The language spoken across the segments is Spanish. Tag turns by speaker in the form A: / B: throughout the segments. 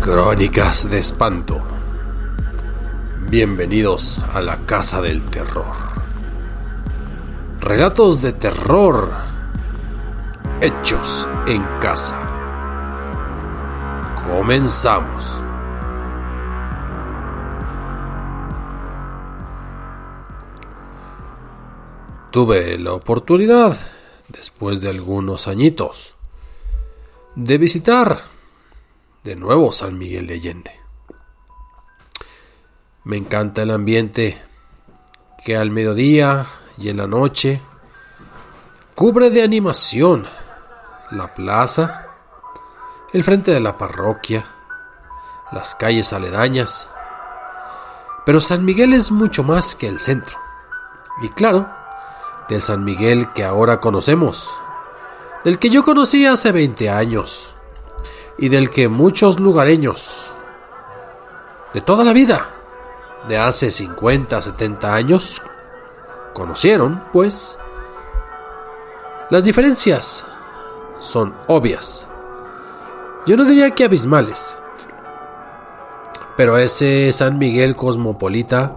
A: Crónicas de espanto. Bienvenidos a la casa del terror. Relatos de terror hechos en casa. Comenzamos. Tuve la oportunidad, después de algunos añitos, de visitar de nuevo San Miguel de Allende. Me encanta el ambiente que al mediodía y en la noche cubre de animación la plaza, el frente de la parroquia, las calles aledañas. Pero San Miguel es mucho más que el centro. Y claro, del San Miguel que ahora conocemos, del que yo conocí hace 20 años y del que muchos lugareños de toda la vida, de hace 50, 70 años, conocieron, pues, las diferencias son obvias. Yo no diría que abismales, pero ese San Miguel cosmopolita,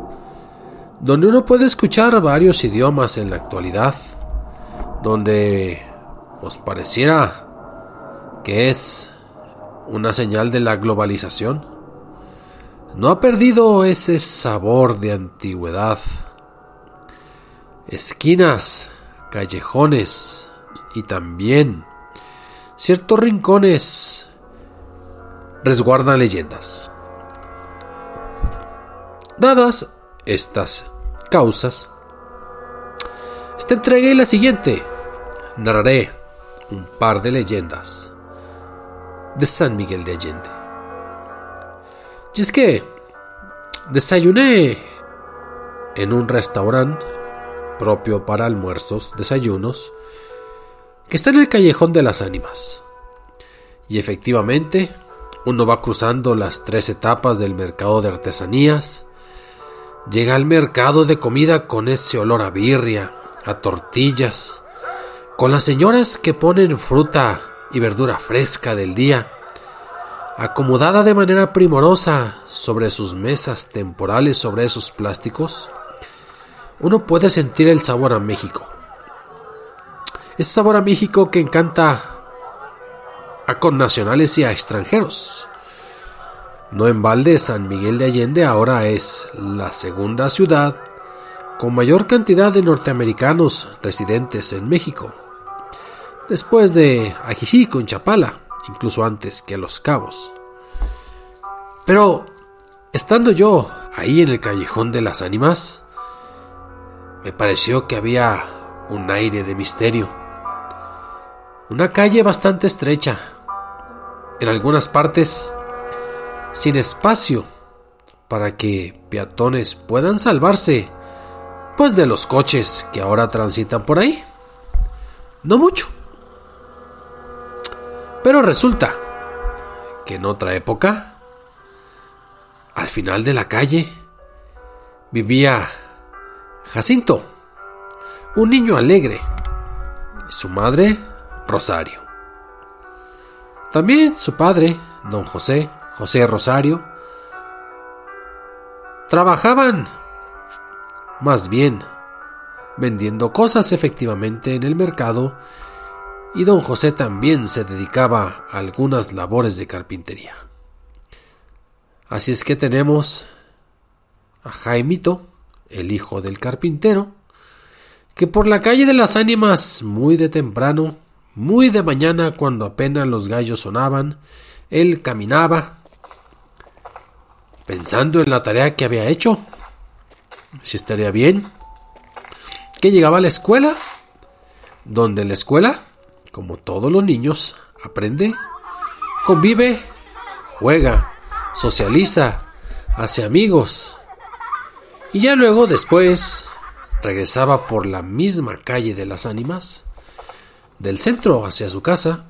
A: donde uno puede escuchar varios idiomas en la actualidad, donde os pareciera que es una señal de la globalización. No ha perdido ese sabor de antigüedad. Esquinas, callejones y también ciertos rincones resguardan leyendas. Dadas estas causas, esta entrega y la siguiente narraré un par de leyendas de San Miguel de Allende. Y es que desayuné en un restaurante propio para almuerzos, desayunos, que está en el callejón de las ánimas. Y efectivamente, uno va cruzando las tres etapas del mercado de artesanías, llega al mercado de comida con ese olor a birria, a tortillas, con las señoras que ponen fruta y verdura fresca del día, acomodada de manera primorosa sobre sus mesas temporales sobre esos plásticos, uno puede sentir el sabor a México. Ese sabor a México que encanta a connacionales y a extranjeros. No en balde, San Miguel de Allende ahora es la segunda ciudad con mayor cantidad de norteamericanos residentes en México después de Ajijico en Chapala, incluso antes que Los Cabos. Pero, estando yo ahí en el callejón de las ánimas, me pareció que había un aire de misterio. Una calle bastante estrecha, en algunas partes sin espacio para que peatones puedan salvarse, pues de los coches que ahora transitan por ahí. No mucho. Pero resulta que en otra época, al final de la calle, vivía Jacinto, un niño alegre, y su madre, Rosario. También su padre, don José, José Rosario, trabajaban más bien vendiendo cosas efectivamente en el mercado y don José también se dedicaba a algunas labores de carpintería. Así es que tenemos a Jaimito, el hijo del carpintero, que por la calle de las ánimas muy de temprano, muy de mañana cuando apenas los gallos sonaban, él caminaba pensando en la tarea que había hecho, si estaría bien, que llegaba a la escuela, donde la escuela, como todos los niños, aprende, convive, juega, socializa, hace amigos, y ya luego después regresaba por la misma calle de las ánimas, del centro hacia su casa,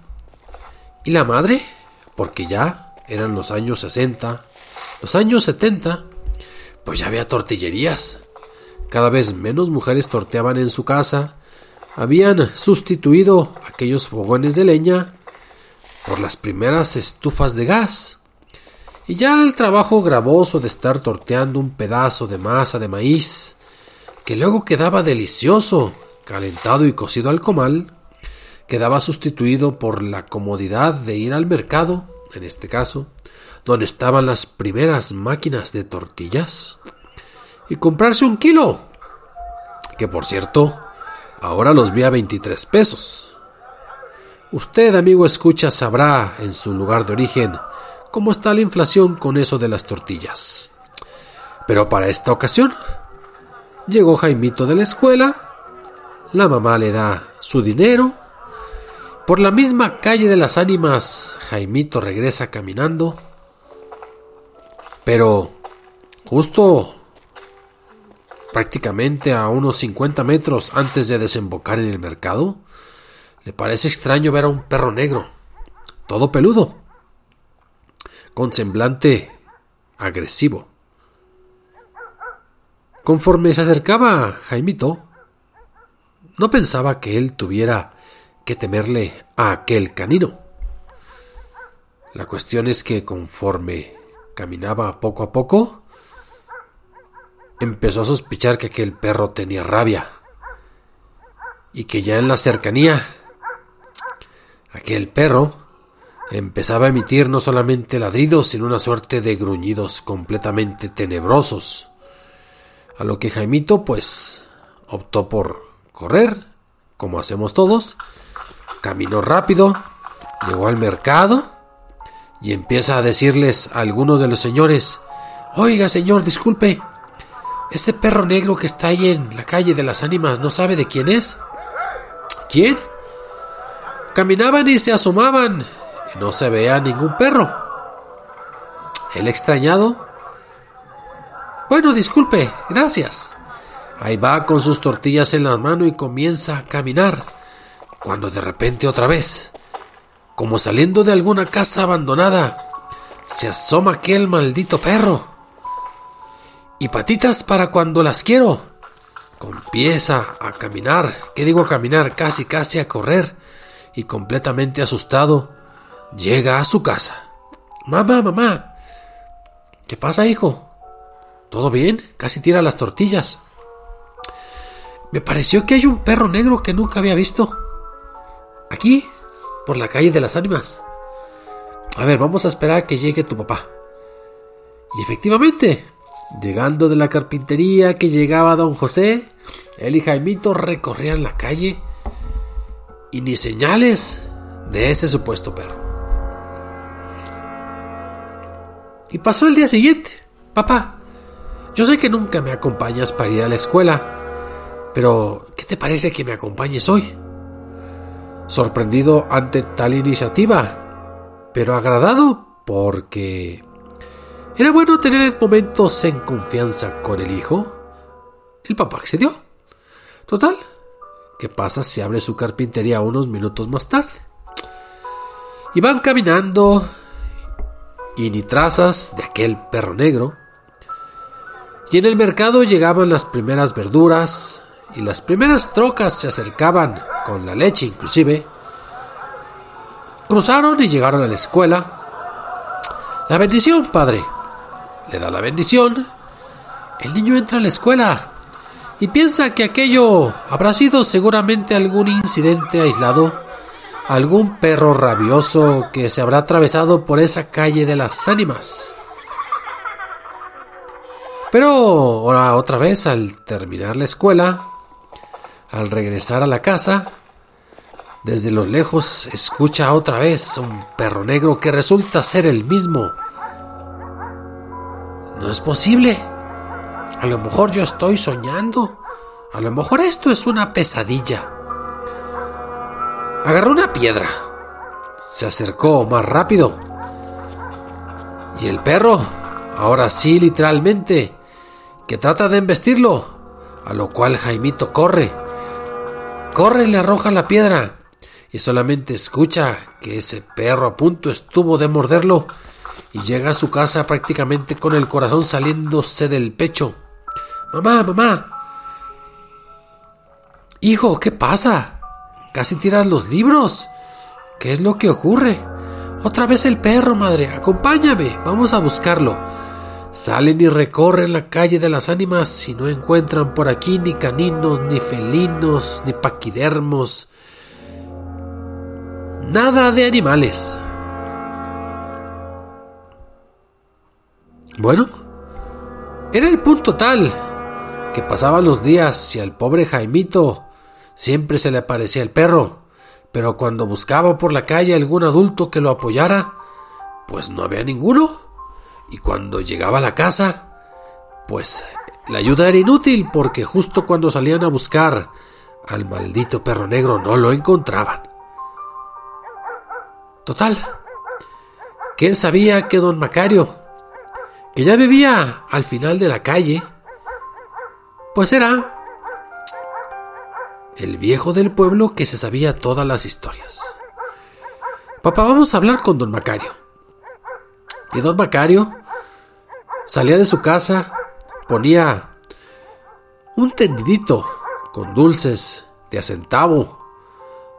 A: y la madre, porque ya eran los años 60, los años 70, pues ya había tortillerías. Cada vez menos mujeres torteaban en su casa. Habían sustituido aquellos fogones de leña por las primeras estufas de gas. Y ya el trabajo gravoso de estar torteando un pedazo de masa de maíz, que luego quedaba delicioso, calentado y cocido al comal, quedaba sustituido por la comodidad de ir al mercado, en este caso, donde estaban las primeras máquinas de tortillas, y comprarse un kilo, que por cierto, ahora los vi a 23 pesos. Usted, amigo escucha, sabrá en su lugar de origen cómo está la inflación con eso de las tortillas. Pero para esta ocasión, llegó Jaimito de la escuela, la mamá le da su dinero, por la misma calle de las ánimas, Jaimito regresa caminando pero justo prácticamente a unos 50 metros antes de desembocar en el mercado, le parece extraño ver a un perro negro, todo peludo, con semblante agresivo. Conforme se acercaba Jaimito, no pensaba que él tuviera que temerle a aquel canino. La cuestión es que conforme caminaba poco a poco, empezó a sospechar que aquel perro tenía rabia y que ya en la cercanía aquel perro empezaba a emitir no solamente ladridos, sino una suerte de gruñidos completamente tenebrosos. A lo que Jaimito pues optó por correr, como hacemos todos, caminó rápido, llegó al mercado y empieza a decirles a algunos de los señores, Oiga, señor, disculpe, ese perro negro que está ahí en la calle de las ánimas, ¿no sabe de quién es? ¿Quién? Caminaban y se asomaban y no se veía ningún perro. El extrañado. Bueno, disculpe, gracias. Ahí va con sus tortillas en la mano y comienza a caminar, cuando de repente otra vez como saliendo de alguna casa abandonada, se asoma aquel maldito perro. Y patitas para cuando las quiero. Empieza a caminar, ¿qué digo caminar? Casi, casi a correr. Y completamente asustado, llega a su casa. Mamá, mamá. ¿Qué pasa, hijo? ¿Todo bien? Casi tira las tortillas. Me pareció que hay un perro negro que nunca había visto. Aquí, por la calle de las ánimas. A ver, vamos a esperar a que llegue tu papá. Y efectivamente, llegando de la carpintería que llegaba don José, él y Jaimito recorrían la calle y ni señales de ese supuesto perro. Y pasó el día siguiente. Papá, yo sé que nunca me acompañas para ir a la escuela, pero ¿qué te parece que me acompañes hoy? Sorprendido ante tal iniciativa, pero agradado porque era bueno tener momentos en confianza con el hijo. El papá accedió. Total, ¿qué pasa si abre su carpintería unos minutos más tarde? Iban caminando y ni trazas de aquel perro negro. Y en el mercado llegaban las primeras verduras y las primeras trocas se acercaban con la leche inclusive. Cruzaron y llegaron a la escuela. La bendición, padre. Le da la bendición. El niño entra a la escuela y piensa que aquello habrá sido seguramente algún incidente aislado, algún perro rabioso que se habrá atravesado por esa calle de las ánimas. Pero ahora otra vez al terminar la escuela, al regresar a la casa, desde lo lejos escucha otra vez un perro negro que resulta ser el mismo. No es posible. A lo mejor yo estoy soñando. A lo mejor esto es una pesadilla. Agarró una piedra. Se acercó más rápido. Y el perro, ahora sí literalmente, que trata de embestirlo, a lo cual Jaimito corre. Corre y le arroja la piedra y solamente escucha que ese perro a punto estuvo de morderlo y llega a su casa prácticamente con el corazón saliéndose del pecho. Mamá, mamá. Hijo, ¿qué pasa? Casi tiras los libros. ¿Qué es lo que ocurre? Otra vez el perro, madre. Acompáñame. Vamos a buscarlo. Salen y recorren la calle de las ánimas y no encuentran por aquí ni caninos, ni felinos, ni paquidermos, Nada de animales. Bueno, era el punto tal que pasaban los días y al pobre Jaimito siempre se le aparecía el perro, pero cuando buscaba por la calle algún adulto que lo apoyara, pues no había ninguno. Y cuando llegaba a la casa, pues la ayuda era inútil porque justo cuando salían a buscar al maldito perro negro no lo encontraban. Total, ¿quién sabía que don Macario, que ya vivía al final de la calle, pues era el viejo del pueblo que se sabía todas las historias. Papá, vamos a hablar con don Macario. Y don Macario salía de su casa, ponía un tendidito con dulces de a centavo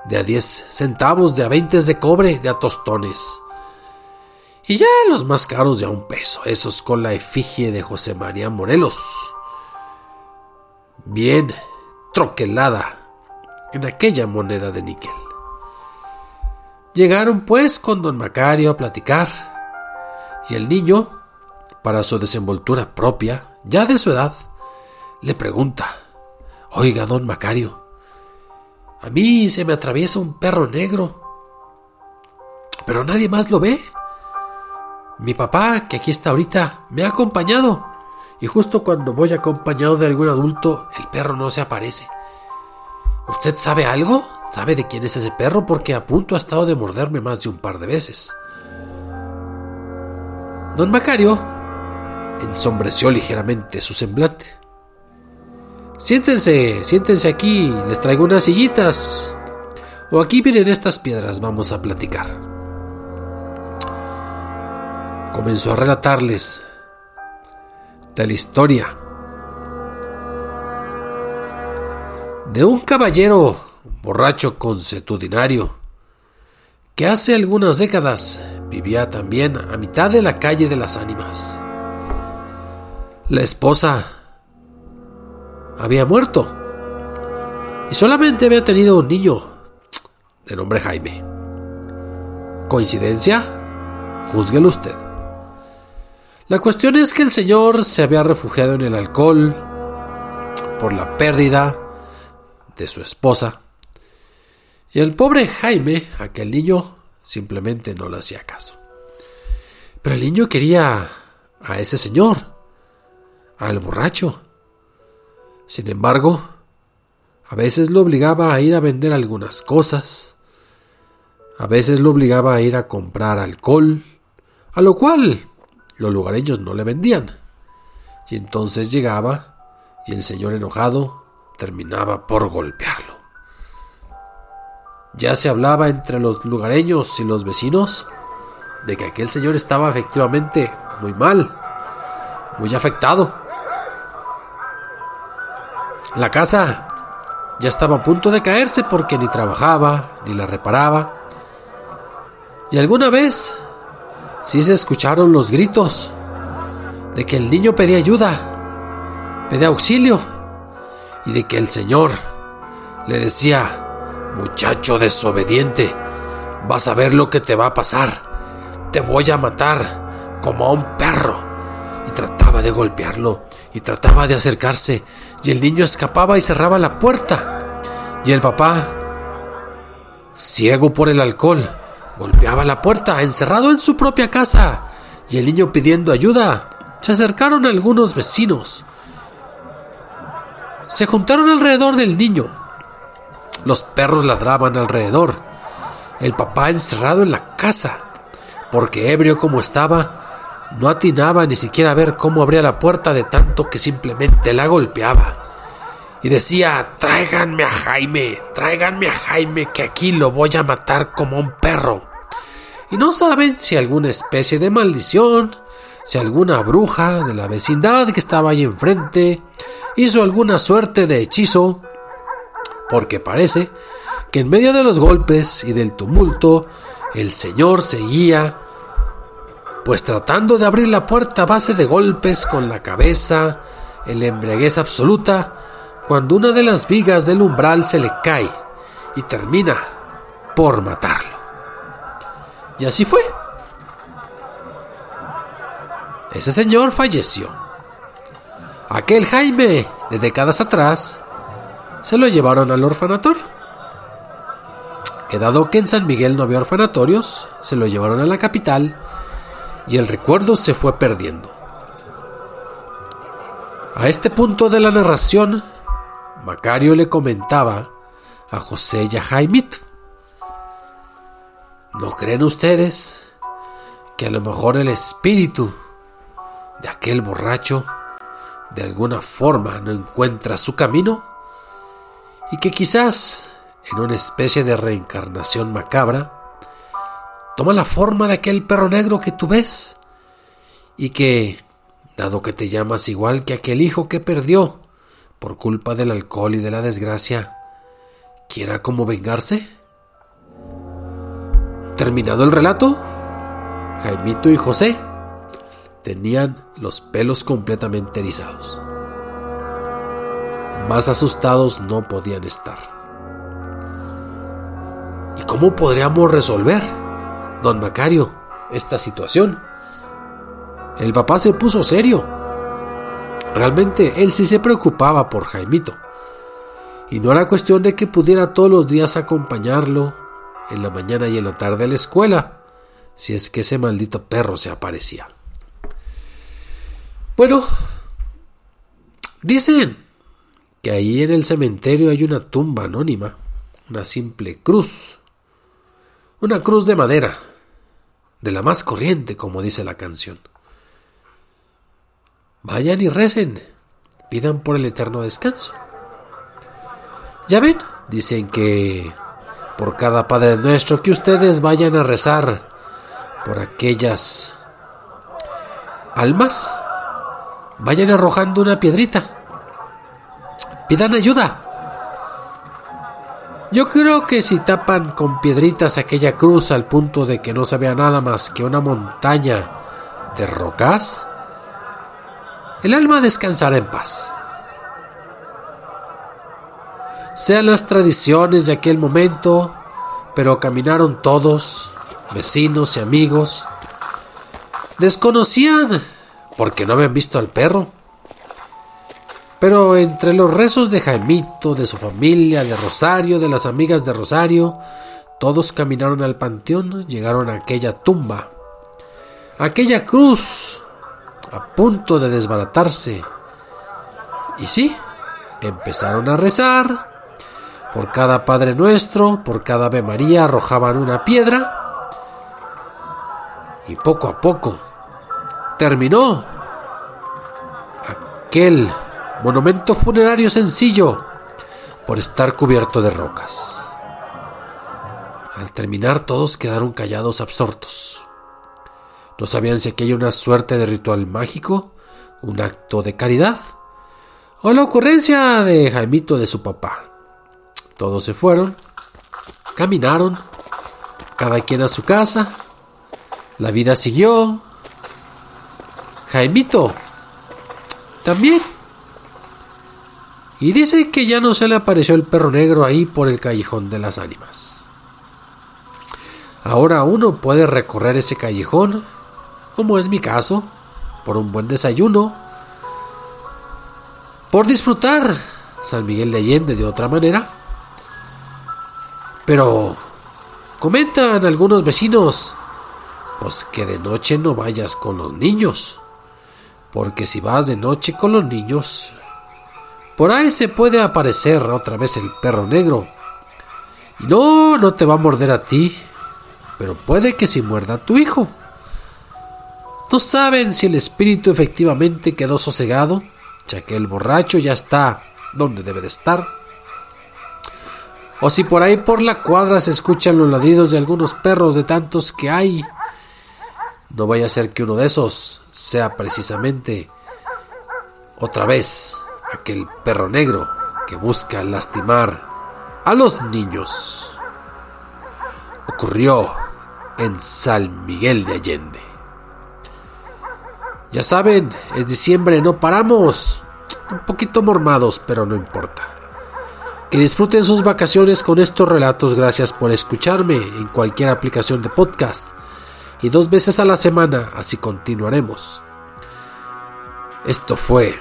A: de a 10 centavos, de a 20 de cobre, de a tostones. Y ya los más caros de a un peso, esos con la efigie de José María Morelos. Bien troquelada en aquella moneda de níquel. Llegaron pues con don Macario a platicar, y el niño, para su desenvoltura propia, ya de su edad, le pregunta, Oiga, don Macario, a mí se me atraviesa un perro negro. Pero nadie más lo ve. Mi papá, que aquí está ahorita, me ha acompañado. Y justo cuando voy acompañado de algún adulto, el perro no se aparece. ¿Usted sabe algo? ¿Sabe de quién es ese perro? Porque a punto ha estado de morderme más de un par de veces. Don Macario ensombreció ligeramente su semblante. Siéntense, siéntense aquí, les traigo unas sillitas. O aquí miren estas piedras, vamos a platicar. Comenzó a relatarles de la historia de un caballero borracho consuetudinario que hace algunas décadas vivía también a mitad de la calle de las ánimas. La esposa había muerto. Y solamente había tenido un niño de nombre Jaime. ¿Coincidencia? Júzguelo usted. La cuestión es que el señor se había refugiado en el alcohol por la pérdida de su esposa. Y el pobre Jaime, aquel niño, simplemente no le hacía caso. Pero el niño quería a ese señor, al borracho. Sin embargo, a veces lo obligaba a ir a vender algunas cosas, a veces lo obligaba a ir a comprar alcohol, a lo cual los lugareños no le vendían. Y entonces llegaba y el señor enojado terminaba por golpearlo. Ya se hablaba entre los lugareños y los vecinos de que aquel señor estaba efectivamente muy mal, muy afectado. La casa ya estaba a punto de caerse porque ni trabajaba ni la reparaba. Y alguna vez sí se escucharon los gritos de que el niño pedía ayuda, pedía auxilio y de que el Señor le decía, Muchacho desobediente, vas a ver lo que te va a pasar. Te voy a matar como a un perro. Y trataba de golpearlo y trataba de acercarse y el niño escapaba y cerraba la puerta. Y el papá, ciego por el alcohol, golpeaba la puerta, encerrado en su propia casa. Y el niño pidiendo ayuda. Se acercaron algunos vecinos. Se juntaron alrededor del niño los perros ladraban alrededor. El papá encerrado en la casa, porque ebrio como estaba, no atinaba ni siquiera a ver cómo abría la puerta de tanto que simplemente la golpeaba. Y decía, tráiganme a Jaime, tráiganme a Jaime, que aquí lo voy a matar como un perro. Y no saben si alguna especie de maldición, si alguna bruja de la vecindad que estaba ahí enfrente hizo alguna suerte de hechizo porque parece que en medio de los golpes y del tumulto, el señor seguía, pues tratando de abrir la puerta a base de golpes con la cabeza, en la embriaguez absoluta, cuando una de las vigas del umbral se le cae y termina por matarlo. Y así fue. Ese señor falleció. Aquel Jaime de décadas atrás se lo llevaron al orfanatorio. He dado que en San Miguel no había orfanatorios, se lo llevaron a la capital y el recuerdo se fue perdiendo. A este punto de la narración, Macario le comentaba a José y a Jaimito. ¿No creen ustedes que a lo mejor el espíritu de aquel borracho de alguna forma no encuentra su camino? Y que quizás, en una especie de reencarnación macabra, toma la forma de aquel perro negro que tú ves y que, dado que te llamas igual que aquel hijo que perdió por culpa del alcohol y de la desgracia, quiera como vengarse? Terminado el relato, Jaimito y José tenían los pelos completamente erizados. Más asustados no podían estar. ¿Y cómo podríamos resolver, don Macario, esta situación? El papá se puso serio. Realmente él sí se preocupaba por Jaimito. Y no era cuestión de que pudiera todos los días acompañarlo en la mañana y en la tarde a la escuela, si es que ese maldito perro se aparecía. Bueno, dicen que ahí en el cementerio hay una tumba anónima, una simple cruz, una cruz de madera, de la más corriente, como dice la canción. Vayan y recen, pidan por el eterno descanso. Ya ven, dicen que por cada Padre Nuestro que ustedes vayan a rezar por aquellas almas, vayan arrojando una piedrita pidan ayuda. Yo creo que si tapan con piedritas aquella cruz al punto de que no se vea nada más que una montaña de rocas, el alma descansará en paz. Sean las tradiciones de aquel momento, pero caminaron todos, vecinos y amigos. Desconocían porque no habían visto al perro. Pero entre los rezos de Jaimito, de su familia, de Rosario, de las amigas de Rosario, todos caminaron al panteón, llegaron a aquella tumba, aquella cruz, a punto de desbaratarse. Y sí, empezaron a rezar. Por cada Padre Nuestro, por cada Ave María arrojaban una piedra. Y poco a poco terminó aquel monumento funerario sencillo por estar cubierto de rocas. terminar todos quedaron callados absortos. No sabían si aquello era una suerte de ritual mágico, un acto de caridad, o la ocurrencia de Jaimito de su papá. Todos se fueron, caminaron, cada quien a su casa, la vida siguió. Jaimito también. Y dice que ya no se le apareció el perro negro ahí por el callejón de las ánimas. Ahora uno puede recorrer ese callejón, como es mi caso, por un buen desayuno, por disfrutar San Miguel de Allende de otra manera. Pero comentan algunos vecinos, pues que de noche no vayas con los niños, porque si vas de noche con los niños, por ahí se puede aparecer otra vez el perro negro. Y no, no te va a morder a ti, pero puede que si muerda a tu hijo. No saben si el espíritu efectivamente quedó sosegado, ya que el borracho ya está donde debe de estar. O si por ahí por la cuadra se escuchan los ladridos de algunos perros de tantos que hay. No vaya a ser que uno de esos sea precisamente otra vez aquel perro negro que busca lastimar a los niños. Ocurrió en San Miguel de Allende. Ya saben, es diciembre, no paramos. Un poquito mormados, pero no importa. Que disfruten sus vacaciones con estos relatos. Gracias por escucharme en cualquier aplicación de podcast. Y dos veces a la semana, así continuaremos. Esto fue